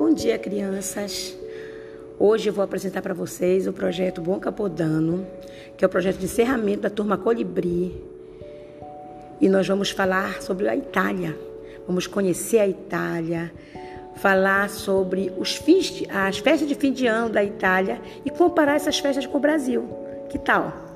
Bom dia, crianças. Hoje eu vou apresentar para vocês o projeto Bom Capodano, que é o projeto de encerramento da turma Colibri. E nós vamos falar sobre a Itália. Vamos conhecer a Itália, falar sobre os fins, as festas de fim de ano da Itália e comparar essas festas com o Brasil. Que tal?